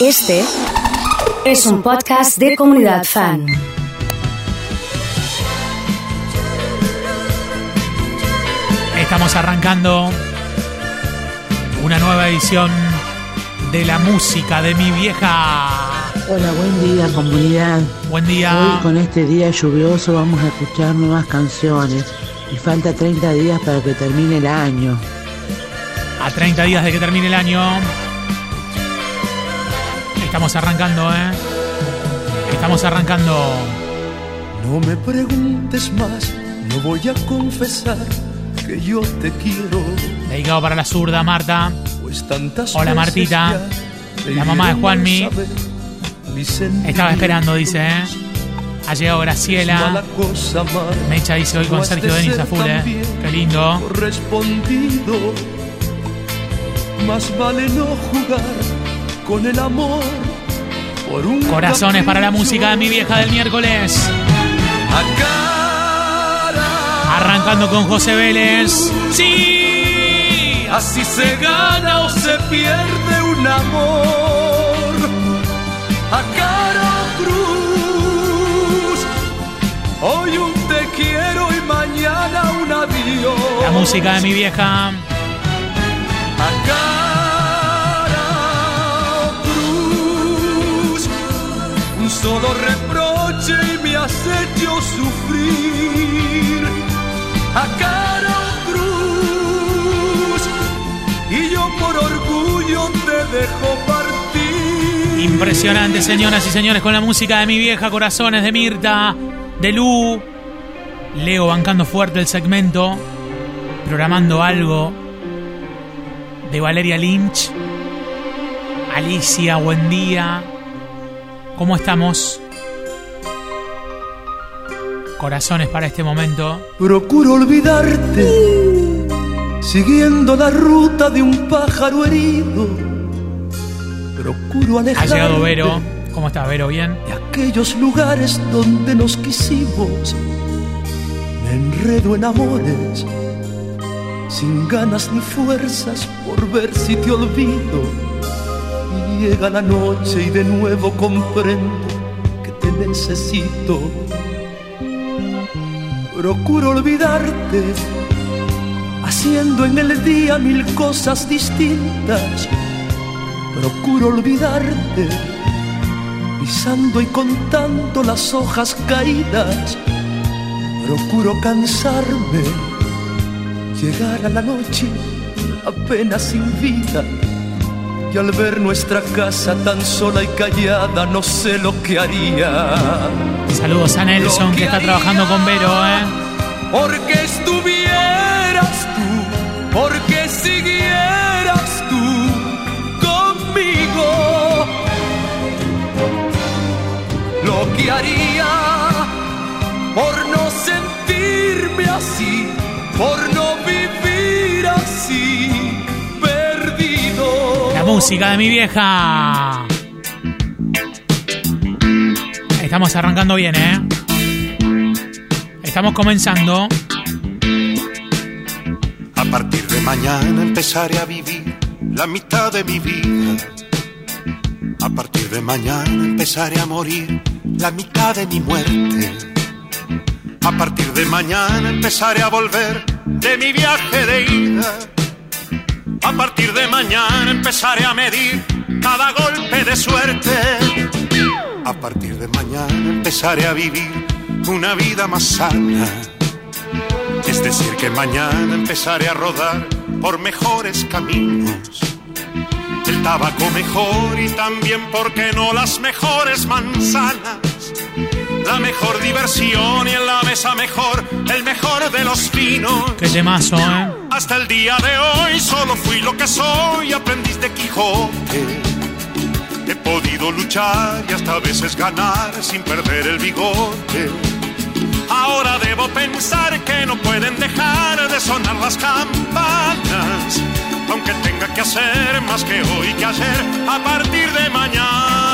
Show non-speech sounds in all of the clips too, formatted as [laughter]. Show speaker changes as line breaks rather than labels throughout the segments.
Este es un podcast de comunidad fan.
Estamos arrancando una nueva edición de la música de mi vieja.
Hola, buen día comunidad.
Buen día.
Hoy con este día lluvioso vamos a escuchar nuevas canciones y falta 30 días para que termine el año.
A 30 días de que termine el año. Estamos arrancando, ¿eh? Estamos arrancando.
No me preguntes más, no voy a confesar que yo te quiero.
Dedicado para la zurda, Marta.
Pues tantas
Hola, Martita. La mamá de Juanmi. Estaba esperando, dice, ¿eh? Ha llegado Graciela. Mecha dice hoy con Sergio
de
Denis a full, ¿eh? Qué lindo.
Más vale no jugar con el amor. Por un
Corazones para la música de mi vieja del miércoles. Arrancando con José Vélez. ¡Sí!
Así se gana o se pierde un amor a cara o cruz. Hoy un te quiero y mañana un adiós.
La música de mi vieja.
a Solo reproche y me has hecho sufrir. A cara cruz. Y yo por orgullo te dejo partir.
Impresionante, señoras y señores, con la música de mi vieja, Corazones de Mirta, de Lu. Leo bancando fuerte el segmento, programando algo de Valeria Lynch. Alicia, buen día. ¿Cómo estamos? Corazones para este momento.
Procuro olvidarte, siguiendo la ruta de un pájaro herido. Procuro
Ha
alejarte
llegado Vero. ¿Cómo está Vero? ¿Bien?
de aquellos lugares donde nos quisimos. Me enredo en amores, sin ganas ni fuerzas por ver si te olvido. Llega la noche y de nuevo comprendo que te necesito. Procuro olvidarte, haciendo en el día mil cosas distintas. Procuro olvidarte, pisando y contando las hojas caídas. Procuro cansarme, llegar a la noche apenas sin vida. Y al ver nuestra casa tan sola y callada, no sé lo que haría.
Saludos a Nelson que está trabajando con Vero, ¿eh?
Porque estuvieras tú, porque siguieras
música de mi vieja. Estamos arrancando bien, ¿eh? Estamos comenzando.
A partir de mañana empezaré a vivir la mitad de mi vida. A partir de mañana empezaré a morir la mitad de mi muerte. A partir de mañana empezaré a volver de mi viaje de ida. A partir de mañana empezaré a medir cada golpe de suerte. A partir de mañana empezaré a vivir una vida más sana. Es decir, que mañana empezaré a rodar por mejores caminos. El tabaco mejor y también, ¿por qué no las mejores manzanas? La mejor diversión y en la mesa mejor, el mejor de los vinos.
Qué temazo, ¿eh?
Hasta el día de hoy solo fui lo que soy, aprendiz de Quijote. He podido luchar y hasta a veces ganar sin perder el bigote. Ahora debo pensar que no pueden dejar de sonar las campanas, aunque tenga que hacer más que hoy que ayer a partir de mañana.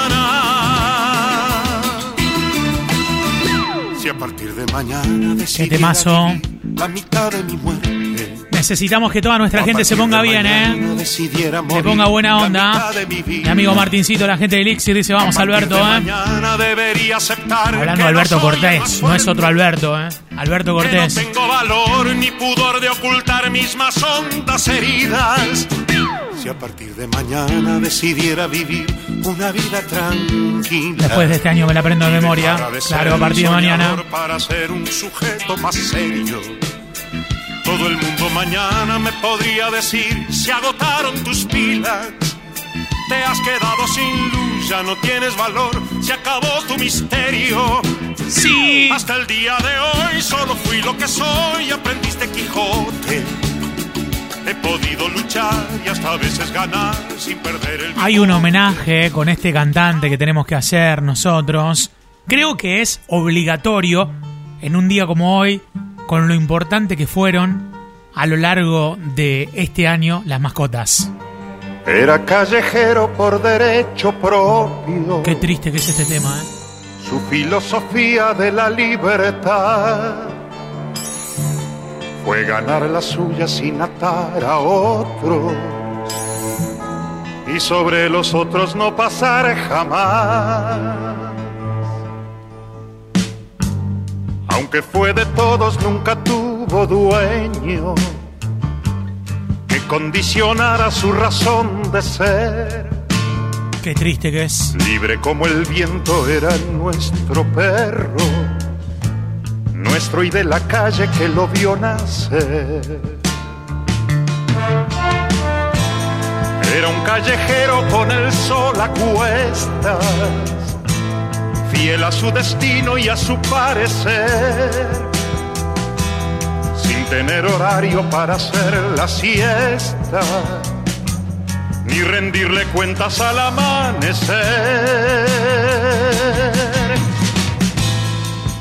Si a partir de mañana
Qué
decidiera
temazo.
vivir la mitad de mi muerte,
Me Necesitamos que toda nuestra gente se ponga bien, ¿eh? Se ponga buena onda. Mi amigo Martincito, la gente de Elixir, dice, vamos Alberto, ¿eh? Hablando de Alberto Cortés, no es otro Alberto, ¿eh? Alberto Cortés.
No tengo valor ni pudor de ocultar mis más hondas heridas. Si a partir de mañana decidiera vivir una vida tranquila.
Después de este año me la aprendo de memoria. Claro, a partir de mañana.
Para ser un sujeto más serio. Todo el mundo mañana me podría decir, se agotaron tus pilas. Te has quedado sin luz, ya no tienes valor, se acabó tu misterio.
Sí.
Hasta el día de hoy solo fui lo que soy, aprendiste Quijote. He podido luchar y hasta a veces ganar sin perder el
Hay un homenaje con este cantante que tenemos que hacer nosotros. Creo que es obligatorio en un día como hoy, con lo importante que fueron a lo largo de este año las mascotas.
Era callejero por derecho propio.
Qué triste que es este tema, ¿eh?
Su filosofía de la libertad fue ganar la suya sin atar a otros y sobre los otros no pasar jamás. Aunque fue de todos, nunca tuvo dueño que condicionara su razón de ser.
Qué triste que es.
Libre como el viento era nuestro perro, nuestro y de la calle que lo vio nacer. Era un callejero con el sol a cuestas, fiel a su destino y a su parecer, sin tener horario para hacer la siesta ni rendirle cuentas al amanecer.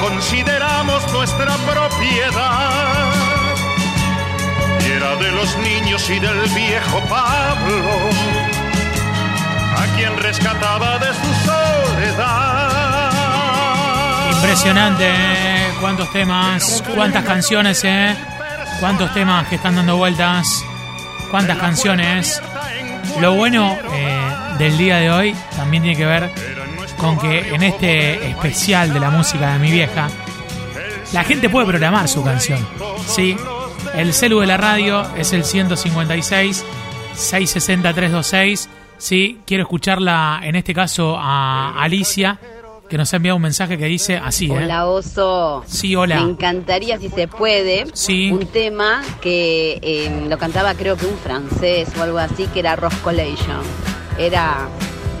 consideramos nuestra propiedad. Era de los niños y del viejo Pablo, a quien rescataba de su soledad.
Impresionante, ¿eh? Cuántos temas, cuántas canciones, ¿eh? Cuántos temas que están dando vueltas, cuántas canciones. Lo bueno eh, del día de hoy también tiene que ver con que en este especial de la música de mi vieja, la gente puede programar su canción. ¿sí? El celu de la radio es el 156 660 326. ¿sí? Quiero escucharla, en este caso, a Alicia, que nos ha enviado un mensaje que dice así. ¿eh?
Hola Oso.
Sí, hola.
Me encantaría, si se puede,
Sí.
un tema que eh, lo cantaba creo que un francés o algo así, que era Roscolation. Era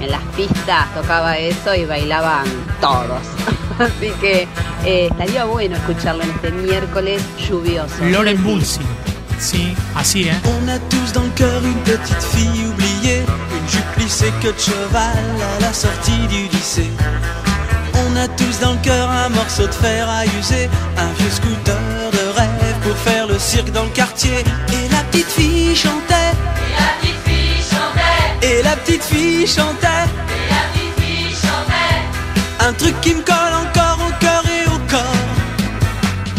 en las pistas, tocaba eso y bailaban todos. [laughs] así que eh, estaría bueno escucharlo en este miércoles lluvioso.
Loren Bulsi. Sí, así, ¿eh?
On a tous dans le cœur une petite fille oubliée, une jupe plissée queue de cheval à la sortie du lycée. On a tous dans le cœur un morceau de fer à user, un vieux scooter de rêve pour faire le cirque dans le quartier. Et la petite fille chantait. Chantait. Et la petite fille chantait. Un truc qui me colle encore au cœur et au corps.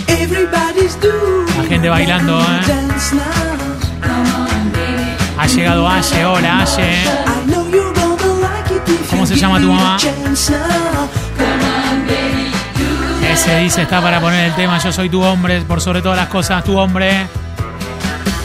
Everybody's doing
La gente bailando, ¿eh?
dance now.
Ha llegado Aye, hola Aye.
I know you're gonna like it if
¿Cómo
you
se llama tu mamá? Ese dice está para poner el tema Yo soy tu hombre, por sobre todas las cosas, tu hombre.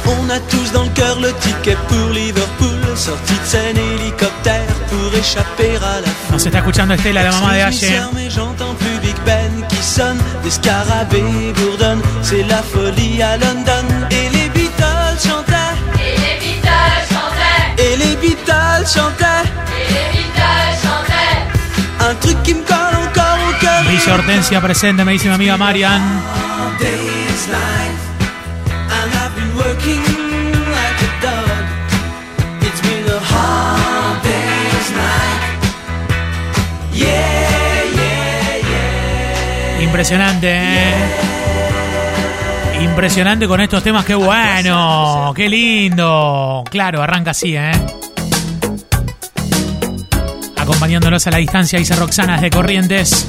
On a tous dans le cœur le ticket pour Liverpool, sortie de scène hélicoptère pour échapper à la foule.
Nos está escuchando Estela, la mamá de
mais j'entends plus Big Ben qui sonne, des scarabées bourdonnent, c'est la folie à London. Et les Beatles chantaient. Et les Beatles chantaient. Et les Beatles chantaient. Un truc qui me colle encore au cœur.
Villa Hortensia presente, me dice mi amiga Marian.
All day is life, and I've been working
Impresionante, ¿eh? Impresionante con estos temas, qué bueno, qué lindo. Claro, arranca así, ¿eh? Acompañándonos a la distancia, dice Roxana de Corrientes.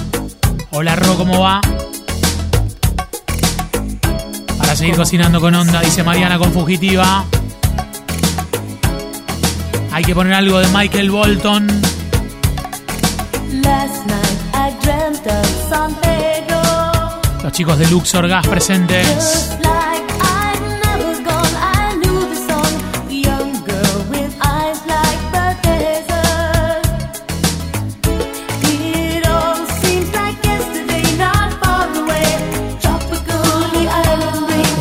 Hola Ro, ¿cómo va? Para seguir cocinando con onda, dice Mariana con Fugitiva. Hay que poner algo de Michael Bolton. Los chicos de Luxor Gas presentes.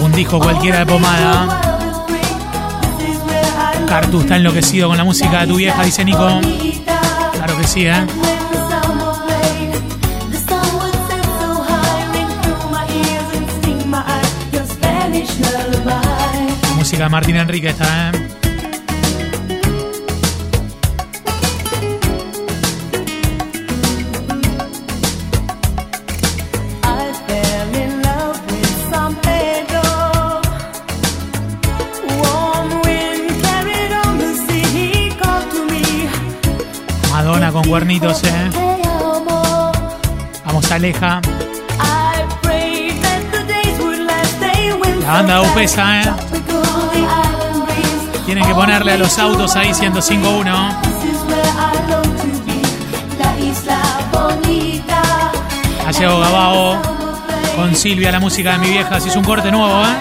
Un disco cualquiera de pomada. Cartu está enloquecido con la música de tu vieja, dice Nico. Claro que sí, ¿eh? Música Martín Enrique está, ¿eh? Madonna con cuernitos, ¿eh? Vamos, Aleja. La banda de Upesa, ¿eh? Tienen que ponerle a los autos ahí 105.1. Ha llegado Gabao con Silvia, la música de mi vieja. Se hizo un corte nuevo, ¿eh?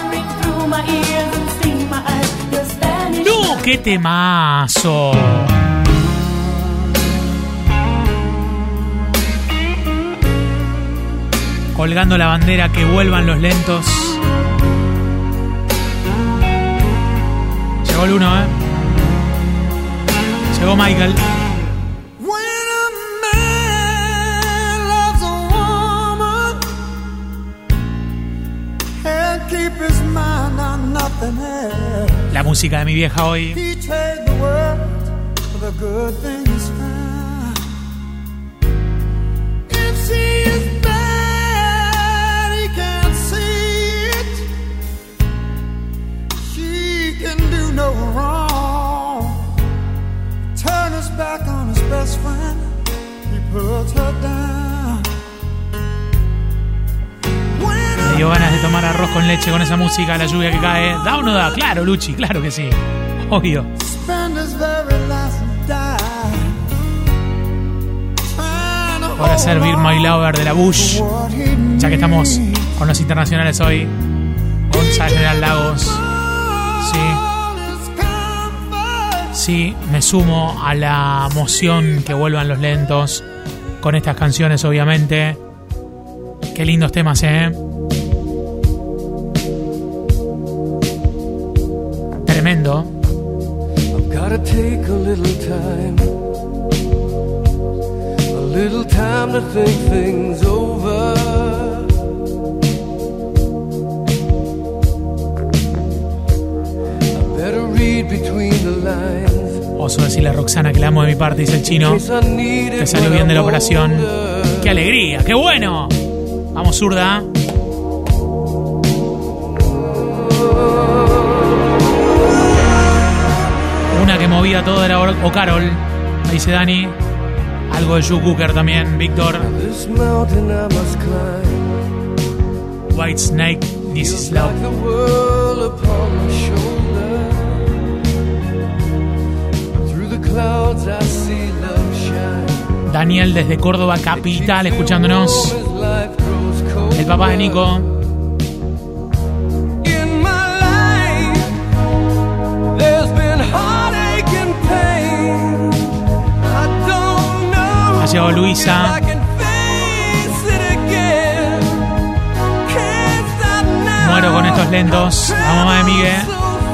¡No! ¡Qué temazo! Colgando la bandera, que vuelvan los lentos. Llegó el uno, ¿eh? Llegó Michael. La música de mi vieja hoy.
Best friend, he puts her down.
Me dio ganas de tomar arroz con leche con esa música, la lluvia que cae. ¿Da o no da? Claro, Luchi, claro que sí. Obvio. Para servir My Lover de la Bush. Ya que estamos con los internacionales hoy. González General Lagos. Sí. Sí, me sumo a la emoción que vuelvan los lentos con estas canciones, obviamente. Qué lindos temas, ¿eh? Tremendo.
A little time to think things over.
Oso decirle a Roxana que la amo de mi parte, dice el chino. Que salió bien de la operación. ¡Qué alegría! ¡Qué bueno! Vamos, zurda. Una que movía todo era o Carol. Ahí dice Dani. Algo de Joe Cooker también, Víctor. White Snake, This is Love. Daniel desde Córdoba Capital, escuchándonos. El papá de Nico. Ha llegado Luisa. Muero con estos lentos. La mamá de Miguel.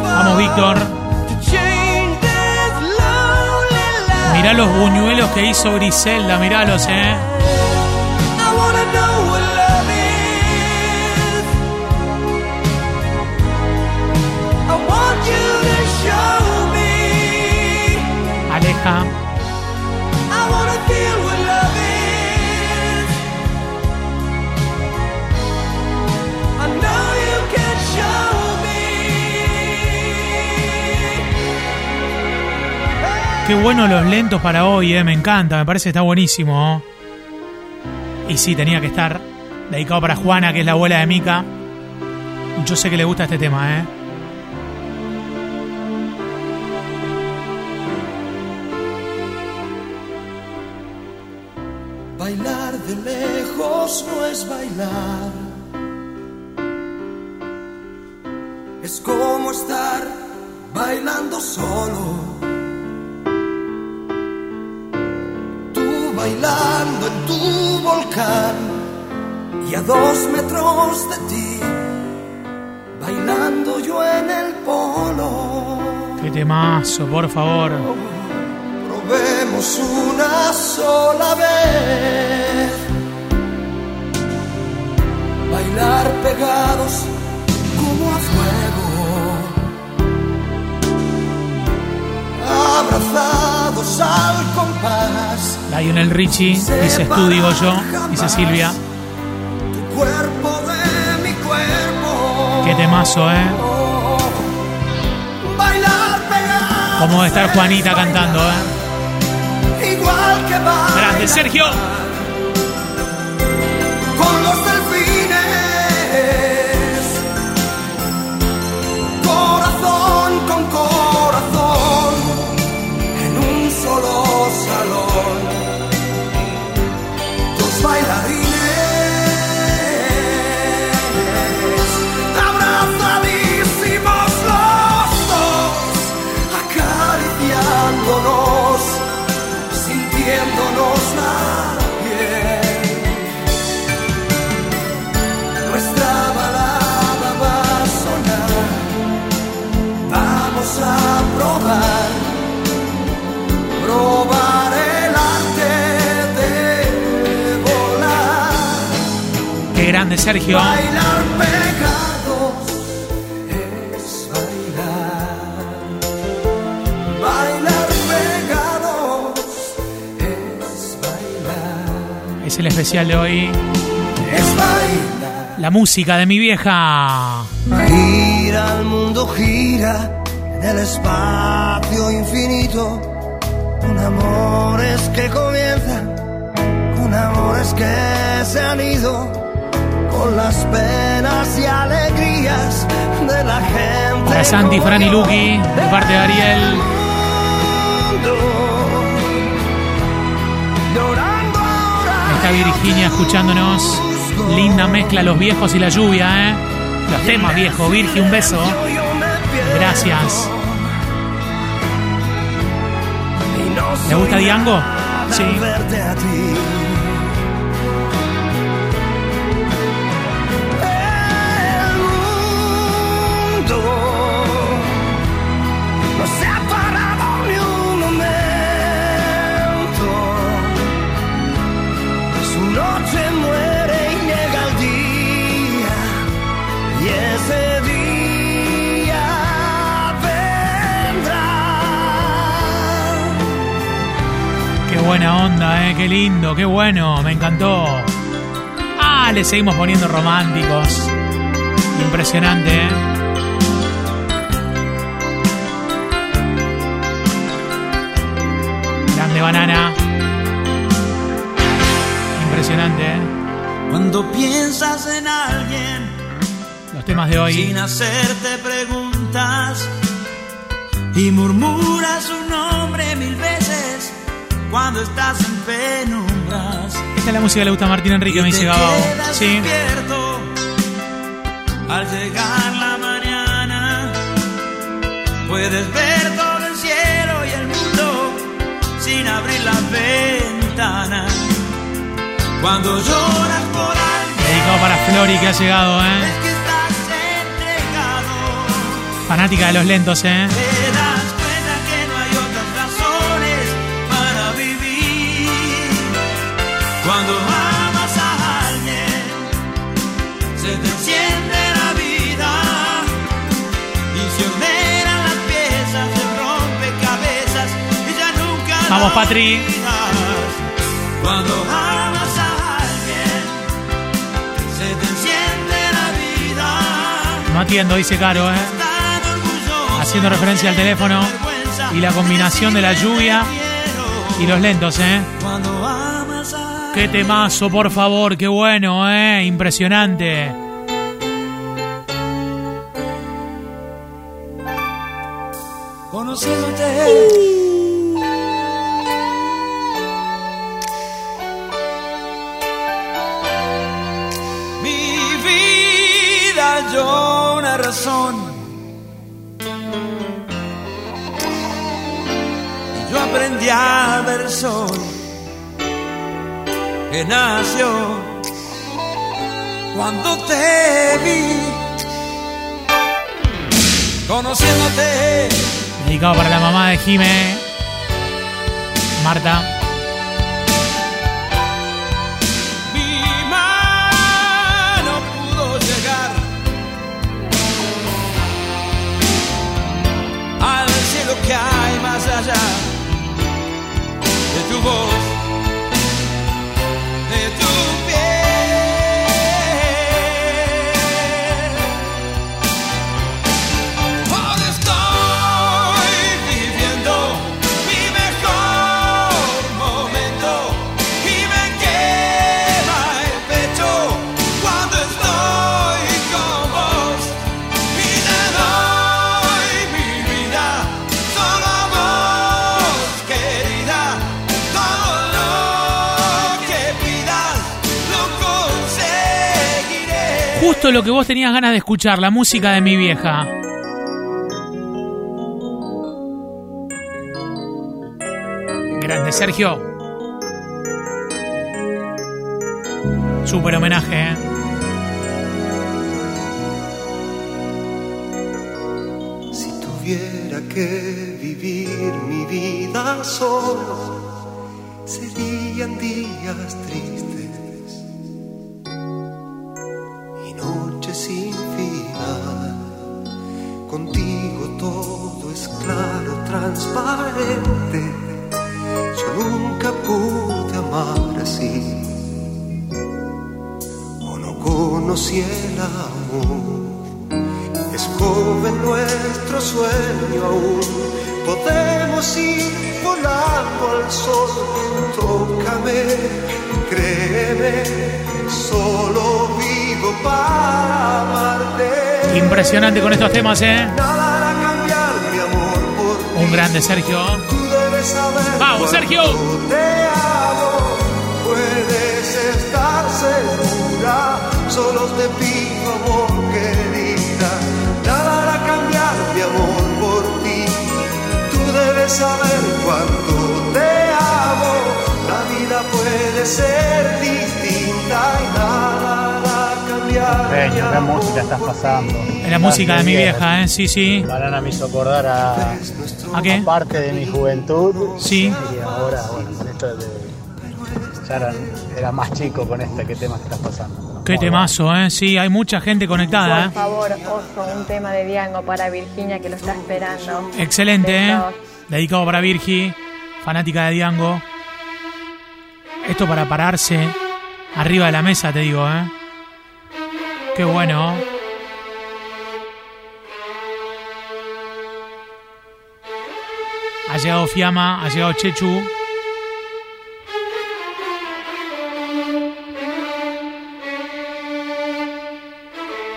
Vamos, Víctor. Mirá los buñuelos que hizo Griselda, miralos, eh.
I
qué bueno los lentos para hoy, eh. Me encanta, me parece que está buenísimo. Y sí, tenía que estar. Dedicado para Juana, que es la abuela de Mica. Yo sé que le gusta este tema, eh.
Bailar de lejos no es bailar. Es como estar bailando solo. Bailando en tu volcán y a dos metros de ti, bailando yo en el polo.
Qué temazo, por favor.
Probemos una sola vez. Bailar pegados como a Abrazados al compás.
Lionel Richie, dice estudio yo, dice Silvia.
Tu cuerpo de mi cuerpo.
Qué temazo, eh.
Bailar.
Cómo debe estar Juanita cantando, eh.
Igual que bailar
Grande Sergio.
con los delfines.
Sergio.
Bailar pegados es bailar. Bailar pegados es bailar.
Es el especial de hoy.
Es bailar.
La música de mi vieja.
Gira el mundo, gira en el espacio infinito. Con amores que comienzan, con amores que se han ido. Con las penas y alegrías de la gente.
Para Santi, Fran y Lucky, de parte de Ariel. Está Virginia escuchándonos. Linda mezcla los viejos y la lluvia, ¿eh? Los temas viejos. Virgi, un beso. Gracias. ¿Le gusta Diango? Sí. Buena onda, ¿eh? Qué lindo, qué bueno. Me encantó. Ah, le seguimos poniendo románticos. Impresionante, ¿eh? Grande banana. Impresionante, ¿eh?
Cuando piensas en alguien
Los temas de hoy.
sin hacerte preguntas y murmuras su nombre mil veces cuando estás en penumbras.
Esta es la música que le gusta a Martín Enrique, me dice
quedas
Sí.
al llegar la mañana. Puedes ver todo el cielo y el mundo sin abrir la ventana. Cuando lloras por alguien,
Dedicado para Flori que ha llegado, ¿eh?
es que estás entregado.
Fanática de los lentos, ¿eh? Vamos, Patri.
Cuando amas a alguien, se te enciende la vida.
No atiendo, dice Caro, ¿eh? Haciendo referencia al teléfono. Y la combinación de la lluvia y los lentos, ¿eh? Qué temazo, por favor, qué bueno, ¿eh? Impresionante.
conociéndote. Aprendí a ver el sol que nació cuando te vi. Conociéndote.
Dedicado para la mamá de Jime. Marta.
Tu voz, conseguiré
Justo lo que vos tenías ganas de escuchar, la música de mi vieja. Grande, Sergio. Super homenaje, ¿eh?
Si tuviera que vivir mi vida solo, serían días transparente. Yo nunca pude amar así, o no conocí el amor. Es joven nuestro sueño aún. Podemos ir volando al sol. Tócame, créeme, solo vivo para amarte.
Impresionante con estos temas, ¿eh?
Nada
Un grande, Sergio. ¡Vamos, Sergio!
cuánto Te amo. Puedes estar segura. Solo te pido amor, querida. Nada hará cambiar mi amor por ti. Tú debes saber cuánto te amo. La vida puede ser distinta y nada hará cambiar. mi
Peña, qué
amor
música estás pasando.
La música de mi vieja, ¿eh? Sí, sí.
Banana me hizo acordar a,
¿A qué?
parte de mi juventud.
Sí.
Y ahora, bueno, con esto de. Ya era, era más chico con este qué tema que estás pasando.
Qué temazo, ¿eh? Sí, hay mucha gente conectada,
Por
¿eh?
favor, Oso, un tema de Diango para Virginia que lo está esperando.
Excelente, ¿eh? Dedicado para Virgi, fanática de Diango. Esto para pararse arriba de la mesa, te digo, ¿eh? Qué bueno. Llegado Fiamma, ha llegado Chechu.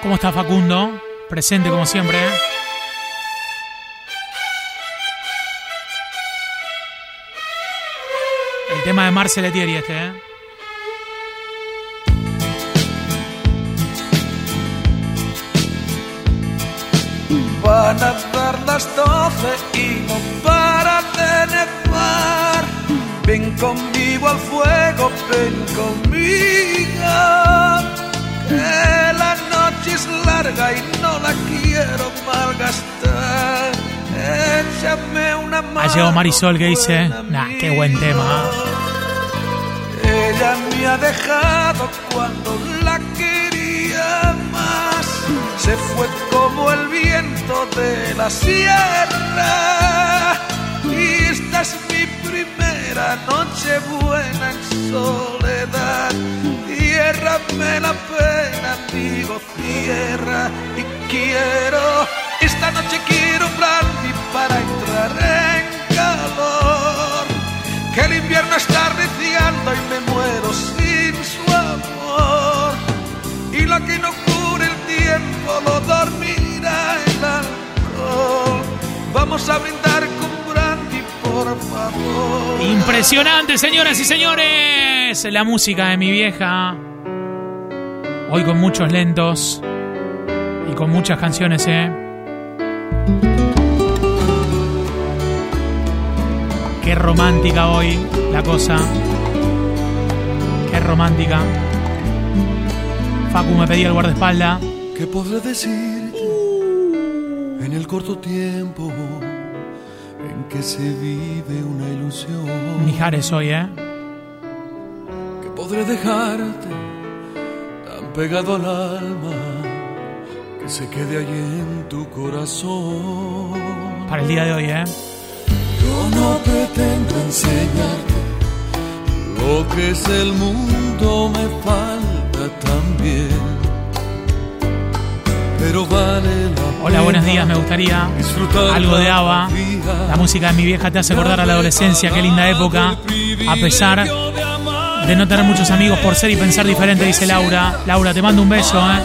¿Cómo está Facundo? Presente como siempre. El tema de Marcel Etieri este, ¿eh?
Van doce y no nevar. Ven conmigo al fuego, ven conmigo. Que la noche es larga y no la quiero malgastar. Échame una mano.
Ha llegado Marisol que dice, nah, qué buen tema.
Ella me ha dejado cuando la quería más. Se fue como el viento de la sierra. Y esta es mi primera noche buena en soledad. Ciérrame la pena, amigo, cierra. Y quiero
esta noche quiero brandy para entrar en calor. Que el invierno está reciando y me muero sin su amor. Y la que no cure el tiempo lo dormirá el alcohol. Vamos a brindar por favor.
Impresionante, señoras y señores. La música de mi vieja. Hoy con muchos lentos. Y con muchas canciones, ¿eh? Qué romántica hoy la cosa. Qué romántica. Facu me pedía el guardaespaldas.
¿Qué podré decirte en el corto tiempo que se vive una ilusión?
Mijares hoy, ¿eh?
¿Qué podré dejarte tan pegado al alma que se quede allí en tu corazón?
Para el día de hoy, ¿eh?
Yo no pretendo enseñarte lo que es el mundo, me falta también. Pero vale la
Hola, buenos días. Me gustaría algo de Ava. La música de mi vieja te hace acordar a la adolescencia. Qué linda época. A pesar de no tener muchos amigos por ser y pensar diferente, dice Laura. Laura, te mando un beso. ¿eh?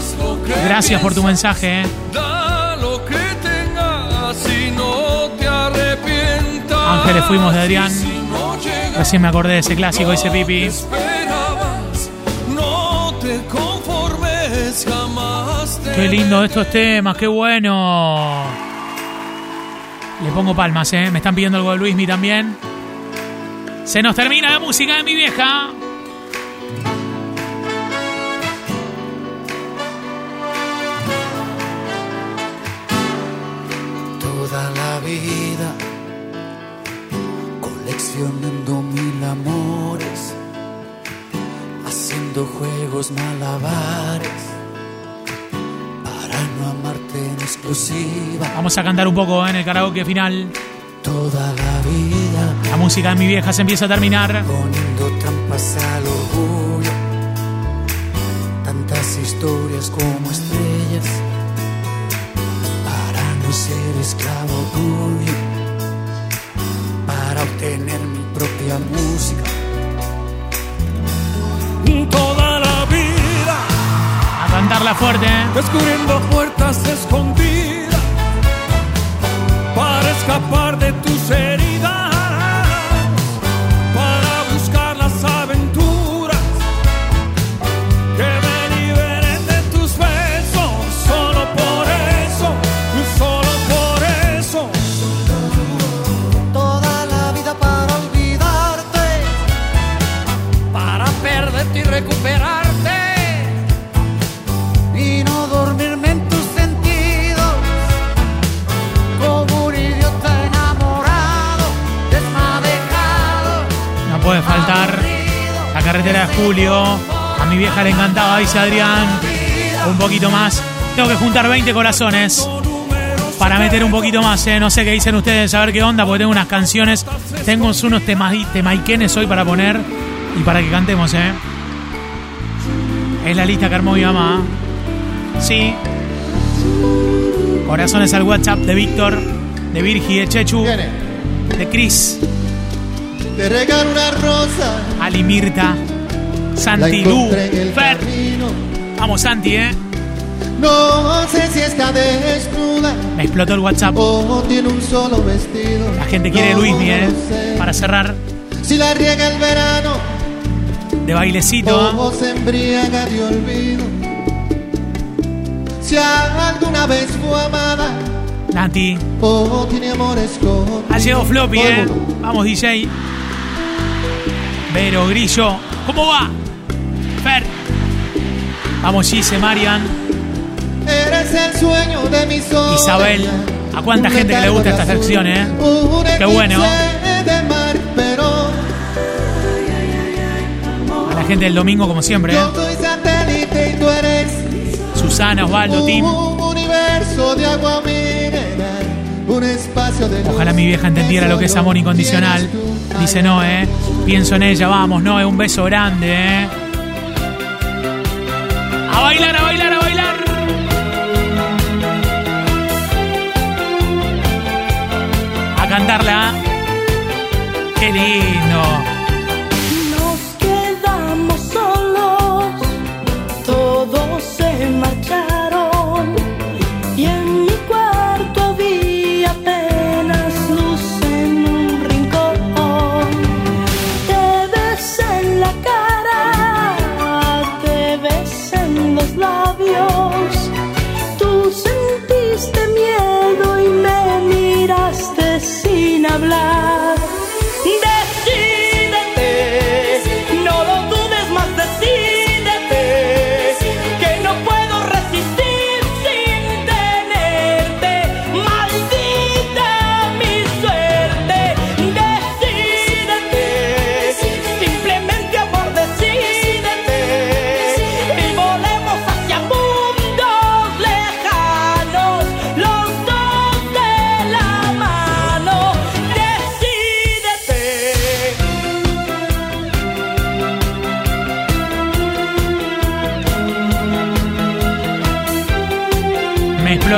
Gracias por tu mensaje. ¿eh? Ángeles fuimos de Adrián. Recién me acordé de ese clásico, ese pipi. Qué lindo estos temas, qué bueno. Le pongo palmas, ¿eh? Me están pidiendo algo de Luismi también. Se nos termina la música de mi vieja.
toda la vida, coleccionando mil amores, haciendo juegos malabares, exclusiva,
Vamos a cantar un poco ¿eh? en el karaoke final.
toda la vida,
La música de mi vieja se empieza a terminar.
poniendo trampas al orgullo, tantas historias como estrellas, para no ser esclavo tuyo, para obtener mi propia música.
Toda la vida
A ¿eh?
descubriendo puertas escondidas para escapar de tus heridas,
Julio. A mi vieja le encantaba, dice Adrián. Un poquito más. Tengo que juntar 20 corazones para meter un poquito más. ¿eh? No sé qué dicen ustedes, a ver qué onda, porque tengo unas canciones. Tengo unos temas, temaiquenes hoy para poner y para que cantemos. ¿eh? Es la lista que armó mi mamá. Sí. Corazones al WhatsApp de Víctor, de Virgi, de Chechu, de Cris.
Te regalo una rosa.
Ali Mirta, Santi, Lu, Fer. Vamos, Santi, ¿eh?
No sé si está desnuda
Me explotó el WhatsApp.
o tiene un solo vestido.
La gente quiere
No
Luismi, ¿eh?
lo sé.
Para cerrar,
Si la riega el verano
de bailecito. ¿eh?
o se embriaga de olvido. Si alguna vez fue amada
Nati.
o tiene amores con.
Ha llegado Floppy, ¿eh? Vamos, DJ. Vero, Grillo. ¿Cómo va? Fer. Vamos, Gise, Marian.
Eres el sueño de mi soledad.
Isabel. ¿A cuánta gente que le gusta esta sección, eh? Qué bueno. A la gente del domingo, como siempre, ¿eh? Susana, Osvaldo, Tim. Ojalá mi vieja entendiera lo que es amor incondicional. Dice no, ¿eh? Pienso en ella, vamos, no, es un beso grande, ¿eh? A bailar, a bailar, a bailar.
A cantarla. Qué lindo.
En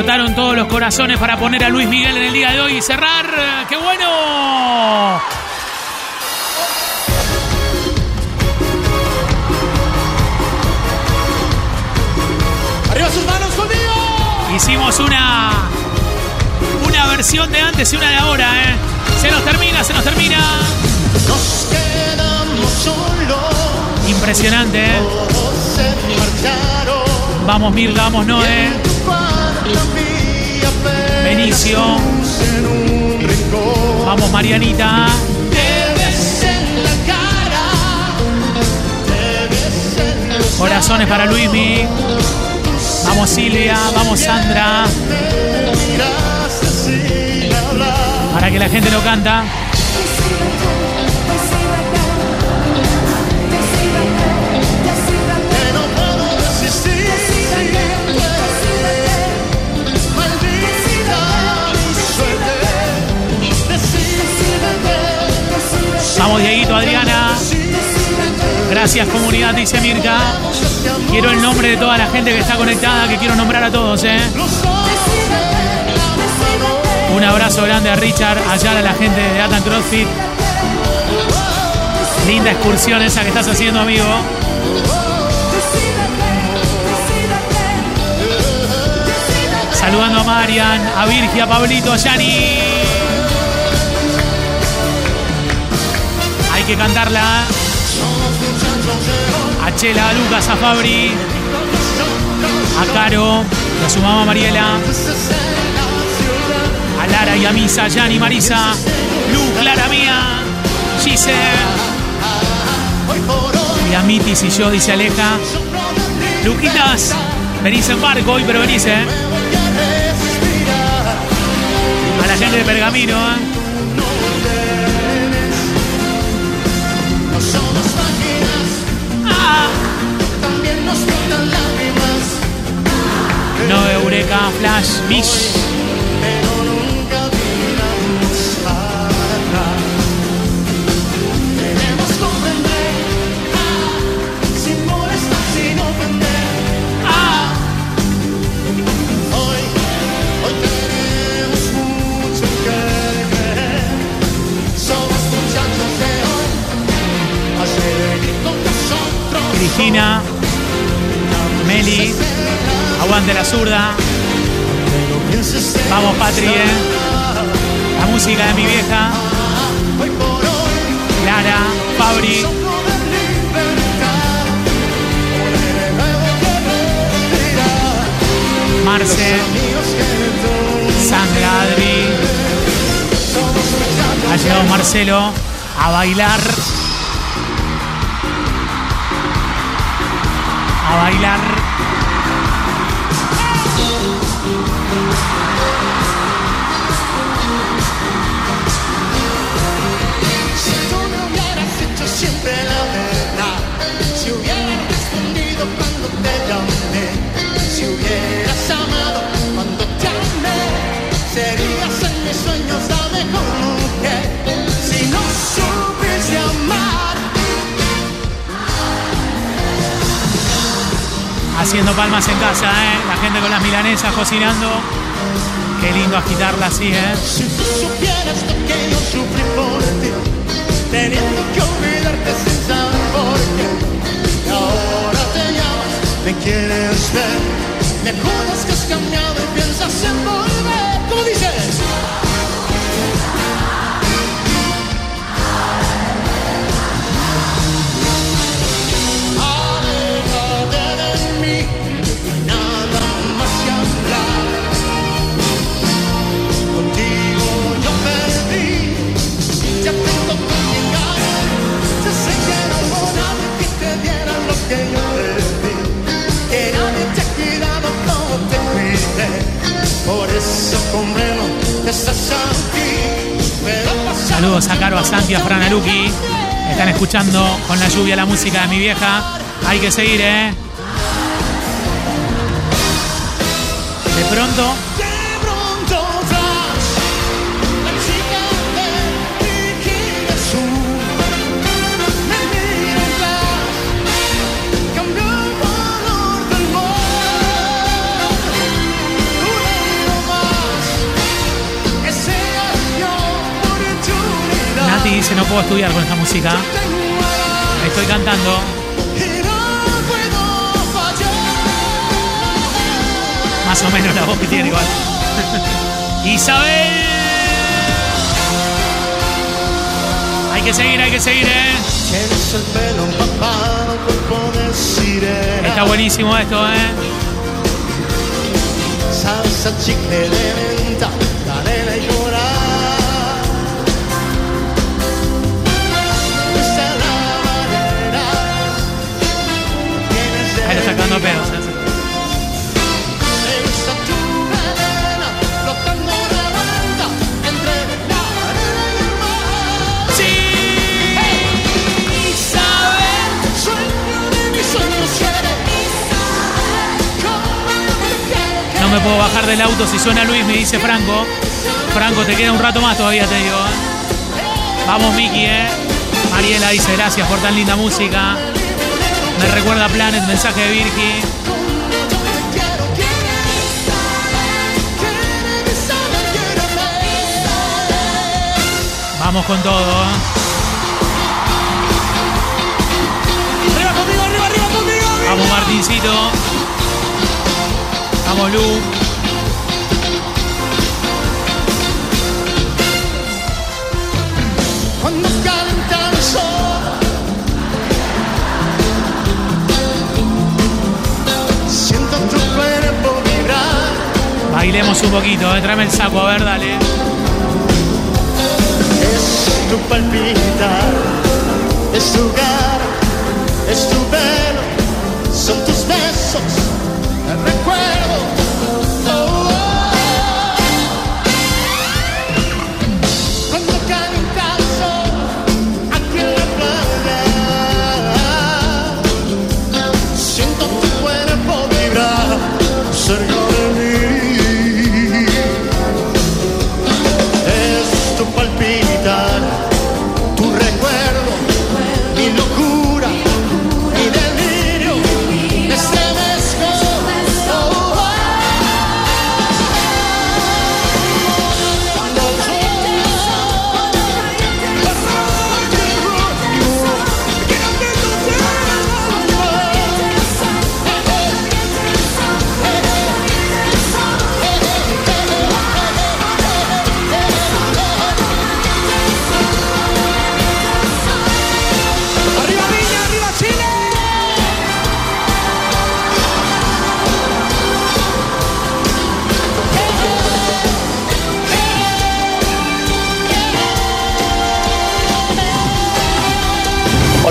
explotaron todos los corazones para poner a Luis Miguel en el día de hoy y cerrar. ¡Qué bueno!
¡Arriba sus manos conmigo!
Hicimos una. Una versión de antes y una de ahora, ¿eh? Se nos termina, se nos termina.
Nos quedamos solos,
Impresionante, ¿eh? Vamos Mirga, vamos Noé,
apenas
Benicio, vamos Marianita, corazones para Luismi. Vamos Silvia, vamos Sandra, para que la gente lo canta. Adriana. Gracias comunidad, dice Mirka. Quiero el nombre de toda la gente que está conectada, que quiero nombrar a todos, ¿eh? Un abrazo grande a Richard, allá a la gente de Atan CrossFit. Linda excursión esa que estás haciendo, amigo. Saludando a Marian, a Virgia, a Pablito, a Yani. Que cantarla. A Chela, a Lucas, a Fabri, a Caro, a su mamá Mariela, a Lara y a Misa, a Yani, Marisa, Lu, Clara mía, Gise, y a Mitis y yo, dice Aleja. Luquitas, venís en barco hoy, pero venís, eh. A la gente de Pergamino, eh.
Hacer venir con nosotros.
Cristina, Meli, aguante la zurda. Vamos, Patri, eh. La música de mi vieja. Lara, Fabri. Marce, Sandra, Adri. Ha llegado Marcelo a bailar. A bailar. Haciendo palmas en casa, ¿eh? La gente con las milanesas cocinando.
Qué lindo agitarla así, ¿eh?
Si tú supieras lo que yo sufrí por ti, teniendo que olvidarte sin saber por qué. Y ahora te llamas, me quieres ver, me juras que has cambiado y piensas en
Saludos a Santi, a. Están escuchando con la lluvia la música de mi vieja. Hay que seguir, ¿eh? De pronto Nati dice no puedo estudiar con esta música. Estoy cantando. Más o menos la voz que tiene igual. [laughs] Isabel. Hay que seguir, hay que seguir, ¿eh? Está buenísimo esto, ¿eh?
salsa chicle de
del auto si suena Luis, me dice Franco. Franco, te queda un rato más todavía, te digo. ¿eh? Vamos, Miki, ¿eh? Mariela dice gracias por tan linda música. Me recuerda a Planet, mensaje de Virgi. Vamos con todo. ¿eh?
Arriba conmigo, arriba, arriba conmigo.
Vamos, Martincito. Vamos, Lu. Bailemos un poquito, ¿eh? Tráeme el saco, a ver, dale.
Es tu palpitar Es tu cara Es tu pelo Son tus besos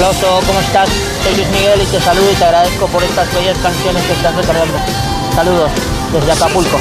Hola ¿cómo estás? Soy Luis Miguel y te saludo y te agradezco por estas bellas canciones que estás recordando. Saludos desde Acapulco.